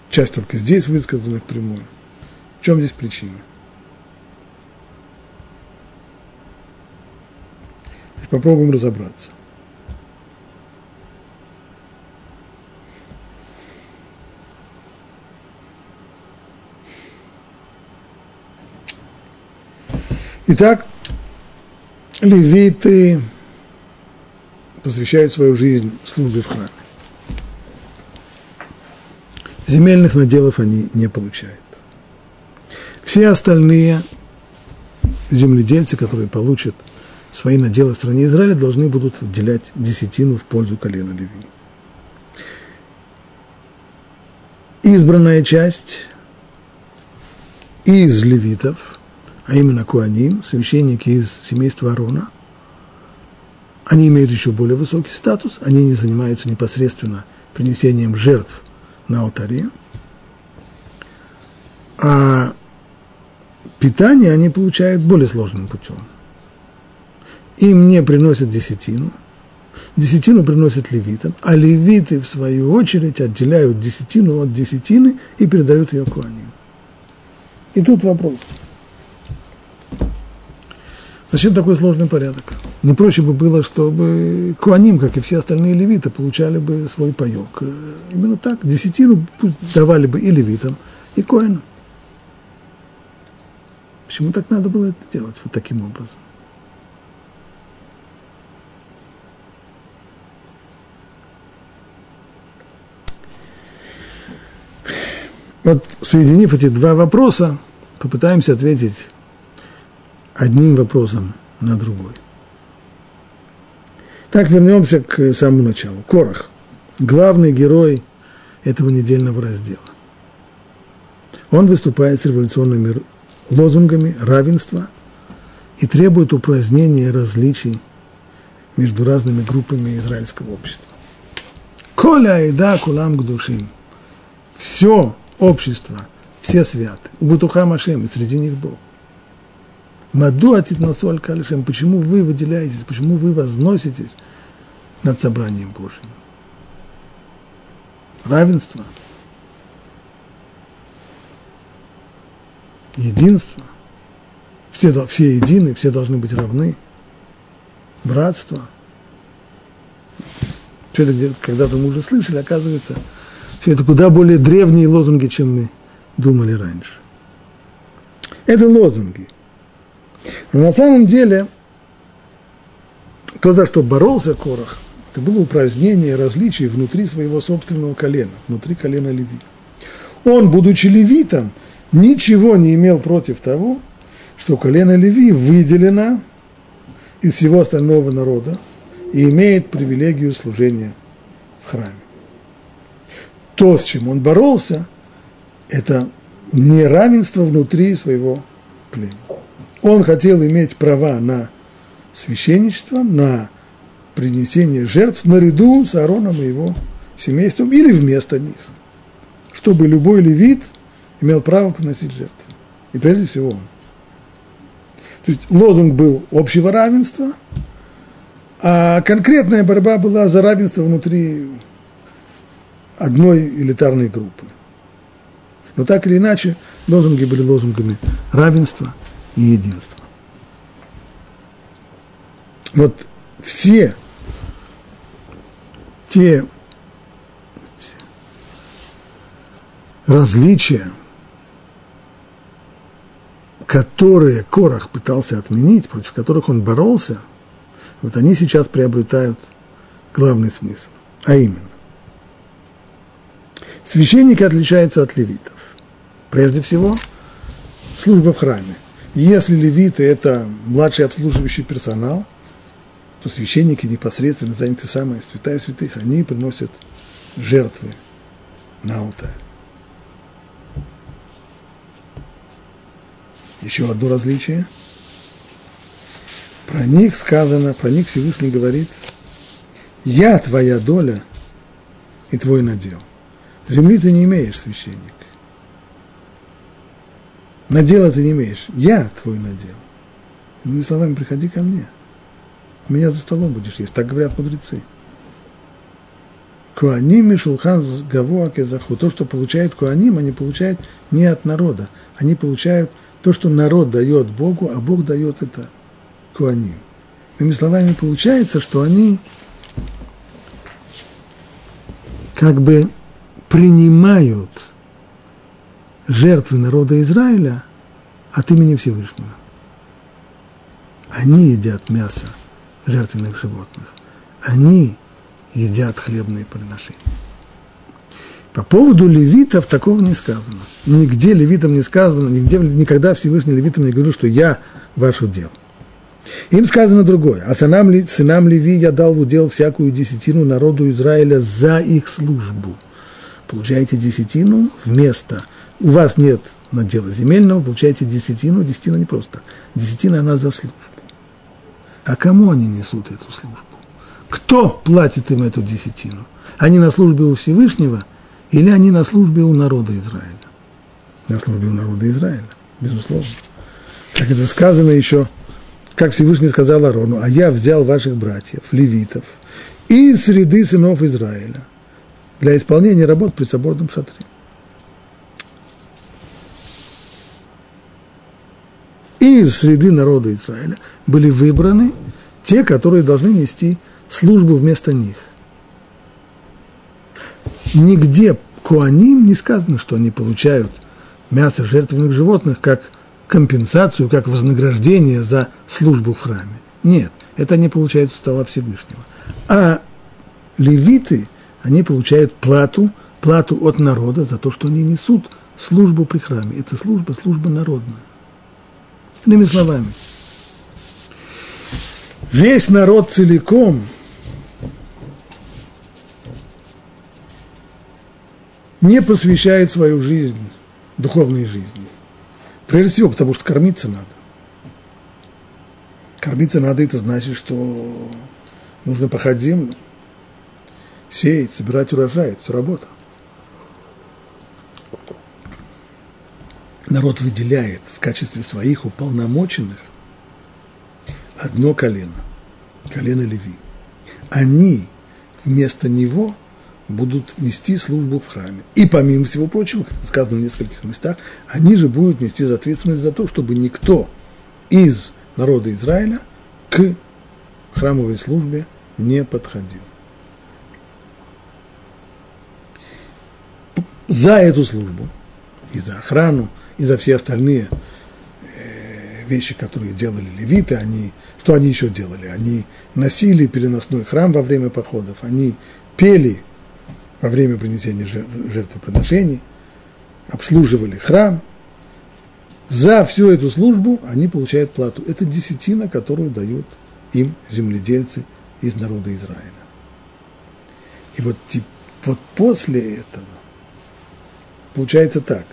Speaker 1: часть только здесь высказана прямую. В чем здесь причина? Попробуем разобраться. Итак, левиты посвящают свою жизнь службе в храме. Земельных наделов они не получают. Все остальные земледельцы, которые получат свои наделы в стране Израиля, должны будут выделять десятину в пользу колена Леви. Избранная часть из левитов – а именно Куаним, священники из семейства Арона, они имеют еще более высокий статус, они не занимаются непосредственно принесением жертв на алтаре, а питание они получают более сложным путем. Им не приносят десятину, десятину приносят левитам, а левиты, в свою очередь, отделяют десятину от десятины и передают ее куаним. И тут вопрос – Зачем такой сложный порядок? Не проще бы было, чтобы Куаним, как и все остальные левиты, получали бы свой паек. Э, именно так. Десятину давали бы и левитам, и Коинам. Почему так надо было это делать вот таким образом? Вот соединив эти два вопроса, попытаемся ответить одним вопросом на другой. Так вернемся к самому началу. Корах, главный герой этого недельного раздела. Он выступает с революционными лозунгами равенства и требует упразднения различий между разными группами израильского общества. Коля и да кулам гдушим. Все общество, все святы. Бутуха Машем, и среди них Бог. Маду атитносу аль калишем, почему вы выделяетесь, почему вы возноситесь над собранием Божьим? Равенство, единство, все, все едины, все должны быть равны, братство. Все это когда-то мы уже слышали, оказывается, все это куда более древние лозунги, чем мы думали раньше. Это лозунги – но на самом деле, то, за что боролся Корах, это было упразднение различий внутри своего собственного колена, внутри колена Леви. Он, будучи левитом, ничего не имел против того, что колено Леви выделено из всего остального народа и имеет привилегию служения в храме. То, с чем он боролся, это неравенство внутри своего племени он хотел иметь права на священничество, на принесение жертв наряду с Аароном и его семейством или вместо них, чтобы любой левит имел право приносить жертвы. И прежде всего он. То есть лозунг был общего равенства, а конкретная борьба была за равенство внутри одной элитарной группы. Но так или иначе, лозунги были лозунгами равенства и единства. Вот все те различия, которые Корах пытался отменить, против которых он боролся, вот они сейчас приобретают главный смысл, а именно, священники отличаются от левитов. Прежде всего, служба в храме. Если левиты – это младший обслуживающий персонал, то священники непосредственно заняты самая святая святых, они приносят жертвы на алтарь. Еще одно различие. Про них сказано, про них Всевышний говорит, я твоя доля и твой надел. Земли ты не имеешь, священник. Надела ты не имеешь. Я твой надел. Иными словами, приходи ко мне. Меня за столом будешь есть. Так говорят мудрецы. Куаним и шулхан гавуа кезаху. То, что получает куаним, они получают не от народа. Они получают – то, что народ дает Богу, а Бог дает это Куаним. Иными словами, получается, что они как бы принимают жертвы народа Израиля от имени Всевышнего. Они едят мясо жертвенных животных. Они едят хлебные приношения. По поводу левитов такого не сказано. Нигде левитам не сказано, нигде, никогда Всевышний левитам не говорил, что я ваш удел. Им сказано другое. А сынам, сынам Леви я дал в удел всякую десятину народу Израиля за их службу. Получаете десятину вместо. У вас нет надела земельного, получаете десятину. Десятина не просто. Десятина она за службу. А кому они несут эту службу? Кто платит им эту десятину? Они на службе у Всевышнего – или они на службе у народа Израиля? На службе у народа Израиля, безусловно. Как это сказано еще, как Всевышний сказал Арону, а я взял ваших братьев, левитов, из среды сынов Израиля для исполнения работ при соборном шатре. Из среды народа Израиля были выбраны те, которые должны нести службу вместо них – нигде Куаним не сказано, что они получают мясо жертвенных животных как компенсацию, как вознаграждение за службу в храме. Нет, это они получают с стола Всевышнего. А левиты, они получают плату, плату от народа за то, что они несут службу при храме. Это служба, служба народная. Иными словами, весь народ целиком – не посвящает свою жизнь духовной жизни. Прежде всего, потому что кормиться надо. Кормиться надо, это значит, что нужно пахать землю, сеять, собирать урожай, это все работа. Народ выделяет в качестве своих уполномоченных одно колено, колено Леви. Они вместо него – будут нести службу в храме. И помимо всего прочего, как сказано в нескольких местах, они же будут нести ответственность за то, чтобы никто из народа Израиля к храмовой службе не подходил. За эту службу, и за охрану, и за все остальные э, вещи, которые делали левиты, они, что они еще делали? Они носили переносной храм во время походов, они пели во время принесения жертвоприношений, обслуживали храм. За всю эту службу они получают плату. Это десятина, которую дают им земледельцы из народа Израиля. И вот, вот после этого получается так,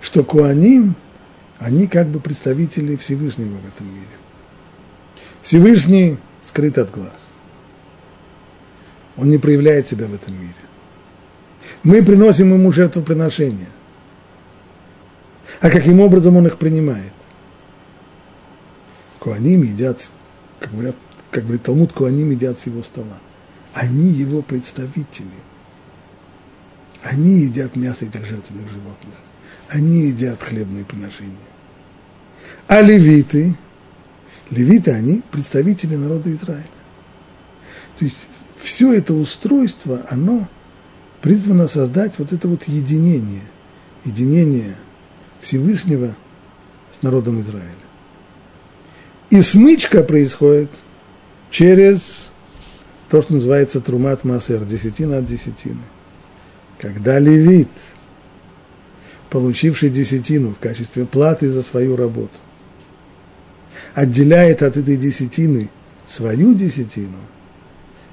Speaker 1: что Куаним, они как бы представители Всевышнего в этом мире. Всевышний скрыт от глаз. Он не проявляет себя в этом мире мы приносим ему жертвоприношения. А каким образом он их принимает? Куаним едят, как говорят, как говорит Талмуд, Куаним едят с его стола. Они его представители. Они едят мясо этих жертвенных животных. Они едят хлебные приношения. А левиты, левиты, они представители народа Израиля. То есть все это устройство, оно призвано создать вот это вот единение, единение Всевышнего с народом Израиля. И смычка происходит через то, что называется трумат массер, десятина от десятины. Когда левит, получивший десятину в качестве платы за свою работу, отделяет от этой десятины свою десятину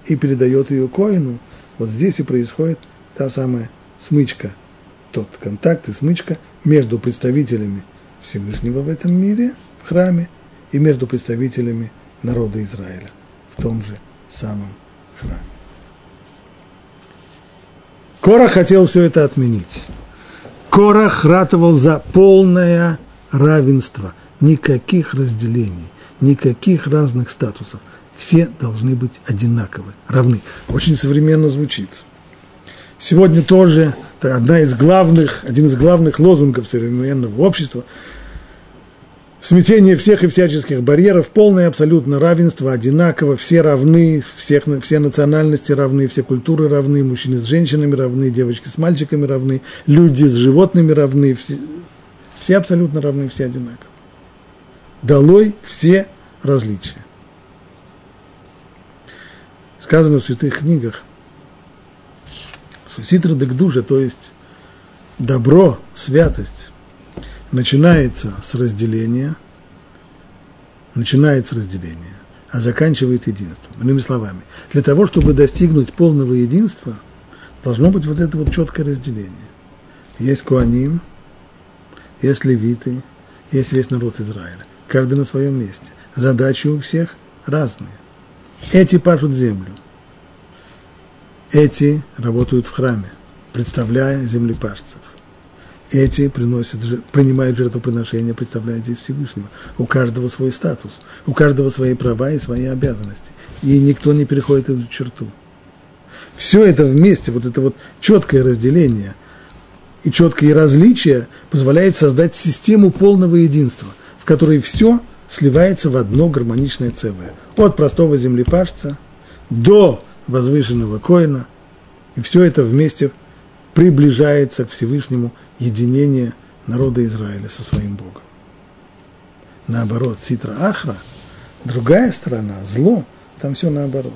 Speaker 1: и передает ее коину, вот здесь и происходит та самая смычка, тот контакт и смычка между представителями Всевышнего в этом мире, в храме, и между представителями народа Израиля в том же самом храме. Корах хотел все это отменить. Корах ратовал за полное равенство, никаких разделений, никаких разных статусов. Все должны быть одинаковы, равны. Очень современно звучит – Сегодня тоже это одна из главных, один из главных лозунгов современного общества. Смятение всех и всяческих барьеров, полное абсолютно равенство, одинаково, все равны, всех, все национальности равны, все культуры равны, мужчины с женщинами равны, девочки с мальчиками равны, люди с животными равны, все, все абсолютно равны, все одинаковы. Долой все различия. Сказано в святых книгах, что ситра дегдужа, то есть добро, святость, начинается с разделения, начинает с разделения, а заканчивает единством. Иными словами, для того, чтобы достигнуть полного единства, должно быть вот это вот четкое разделение. Есть Куаним, есть левиты, есть весь народ Израиля. Каждый на своем месте. Задачи у всех разные. Эти пашут землю – эти работают в храме, представляя землепашцев. Эти приносят, принимают жертвоприношения, представляя здесь Всевышнего. У каждого свой статус, у каждого свои права и свои обязанности. И никто не переходит эту черту. Все это вместе, вот это вот четкое разделение и четкое различие позволяет создать систему полного единства, в которой все сливается в одно гармоничное целое. От простого землепашца до возвышенного коина, и все это вместе приближается к Всевышнему единение народа Израиля со своим Богом. Наоборот, Ситра Ахра, другая сторона, зло, там все наоборот.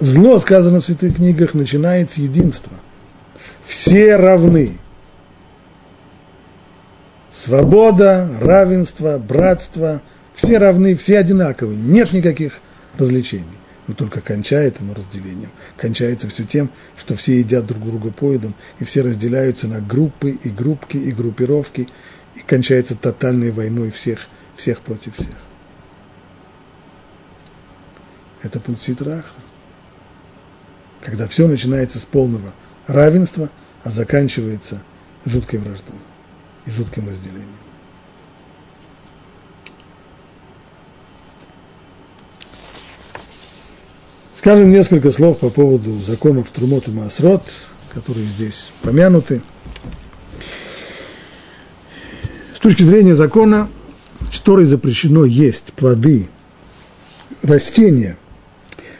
Speaker 1: Зло, сказано в святых книгах, начинает с единства. Все равны. Свобода, равенство, братство, все равны, все одинаковы, нет никаких развлечений но только кончает оно разделением. Кончается все тем, что все едят друг друга поедом, и все разделяются на группы и группки и группировки, и кончается тотальной войной всех, всех против всех. Это путь Ситраха. Когда все начинается с полного равенства, а заканчивается жуткой враждой и жутким разделением. Скажем несколько слов по поводу законов Трумот и Маасрот, которые здесь помянуты. С точки зрения закона, которой запрещено есть плоды, растения,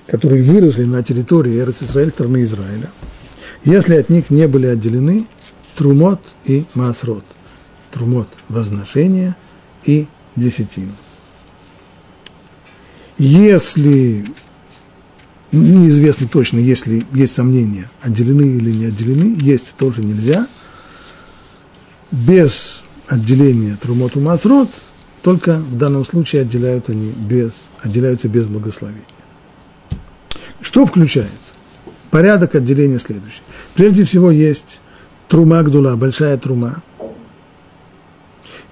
Speaker 1: которые выросли на территории Эрц Израиль, страны Израиля, если от них не были отделены Трумот и Маасрот. Трумот – возношение и десятина. Если неизвестно точно, если есть сомнения, отделены или не отделены, есть тоже нельзя. Без отделения Трумоту Масрот, только в данном случае отделяют они без, отделяются без благословения. Что включается? Порядок отделения следующий. Прежде всего есть трума гдула, большая трума.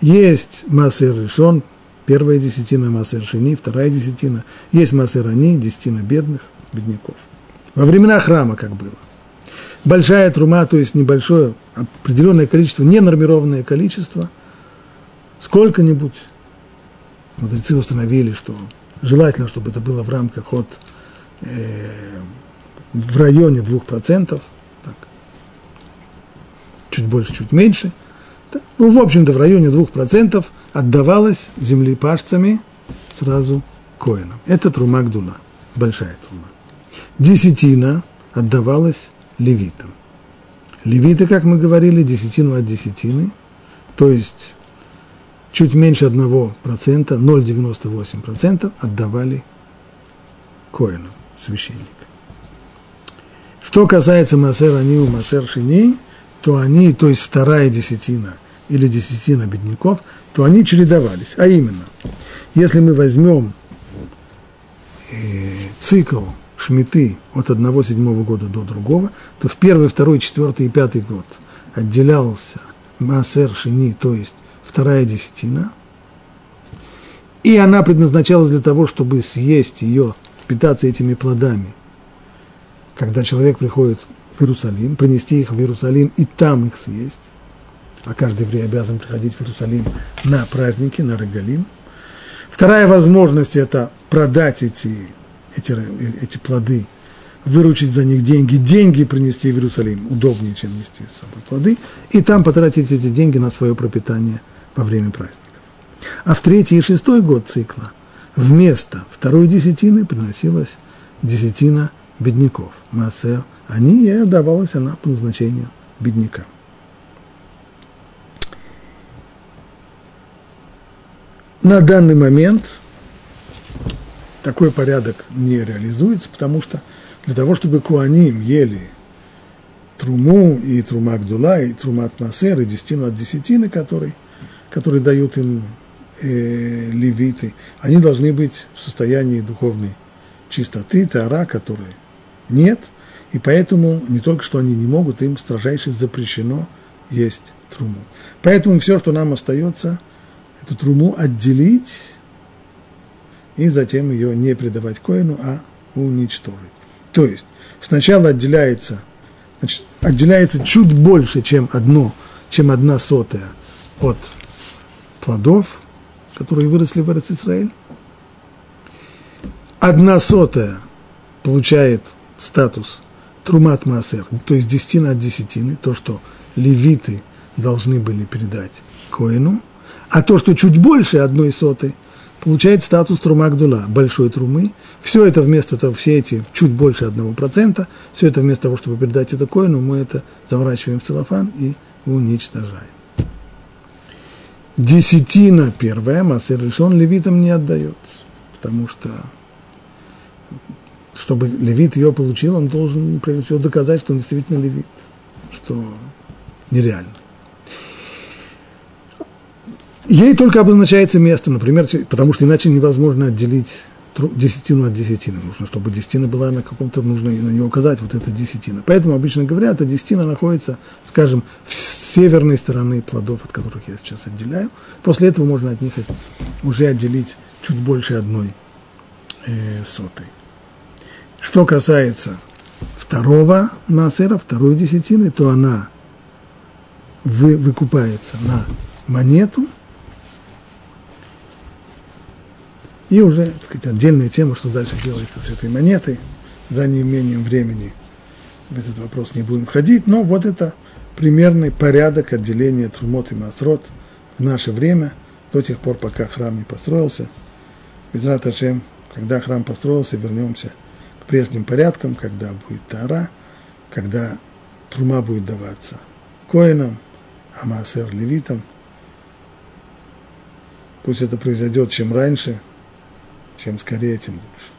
Speaker 1: Есть массер решен, первая десятина массер шини, вторая десятина. Есть массер они, десятина бедных бедняков. Во времена храма, как было. Большая трума, то есть небольшое, определенное количество, ненормированное количество, сколько-нибудь. Мудрецы установили, что желательно, чтобы это было в рамках от э, в районе 2%. Так. чуть больше, чуть меньше. Ну, в общем-то, в районе 2% отдавалось землепашцами сразу коинам. Это трума гдула, большая трума. Десятина отдавалась левитам. Левиты, как мы говорили, десятину от десятины, то есть чуть меньше 1%, 0,98% отдавали коину, священник. Что касается Масер Анию, Масер Шини, то они, то есть вторая десятина или десятина бедняков, то они чередовались. А именно, если мы возьмем э, цикл шмиты от одного седьмого года до другого, то в первый, второй, четвертый и пятый год отделялся Масер Шини, то есть вторая десятина, и она предназначалась для того, чтобы съесть ее, питаться этими плодами, когда человек приходит в Иерусалим, принести их в Иерусалим и там их съесть, а каждый еврей обязан приходить в Иерусалим на праздники, на Регалим. Вторая возможность – это продать эти, эти, эти плоды, выручить за них деньги, деньги принести в Иерусалим, удобнее, чем нести с собой плоды, и там потратить эти деньги на свое пропитание во время праздников. А в третий и шестой год цикла вместо второй десятины приносилась десятина бедняков, массер, они и отдавалась она по назначению беднякам. На данный момент такой порядок не реализуется, потому что для того, чтобы куаним ели труму и трума гдула, и трумат масер, и десятину от десятины, который, который дают им э, левиты, они должны быть в состоянии духовной чистоты, тара, которой нет, и поэтому не только что они не могут, им строжайше запрещено есть труму. Поэтому все, что нам остается – эту труму отделить и затем ее не предавать коину, а уничтожить. То есть сначала отделяется, значит, отделяется чуть больше, чем одно, чем одна сотая от плодов, которые выросли в Израиль. Одна сотая получает статус трумат маасер, то есть десятина от десятины, то, что левиты должны были передать коину – а то, что чуть больше одной соты, получает статус трума гдула, большой трумы. Все это вместо того, все эти чуть больше одного процента, все это вместо того, чтобы передать это коину, мы это заворачиваем в целлофан и уничтожаем. Десятина первая, массер решен, левитам не отдается, потому что чтобы левит ее получил, он должен, прежде всего, доказать, что он действительно левит, что нереально. Ей только обозначается место, например, потому что иначе невозможно отделить десятину от десятины. Нужно, чтобы десятина была на каком-то, нужно на нее указать, вот эта десятина. Поэтому обычно говорят, эта десятина находится, скажем, в северной стороны плодов, от которых я сейчас отделяю. После этого можно от них уже отделить чуть больше одной э, сотой. Что касается второго массера, второй десятины, то она вы, выкупается на монету – И уже, так сказать, отдельная тема, что дальше делается с этой монетой, за неимением времени в этот вопрос не будем входить, но вот это примерный порядок отделения Трумот и Масрот в наше время, до тех пор, пока храм не построился. Безрат Ашем, когда храм построился, вернемся к прежним порядкам, когда будет Тара, когда Трума будет даваться Коинам, а Маасер Левитам. Пусть это произойдет чем раньше – чем скорее, тем лучше.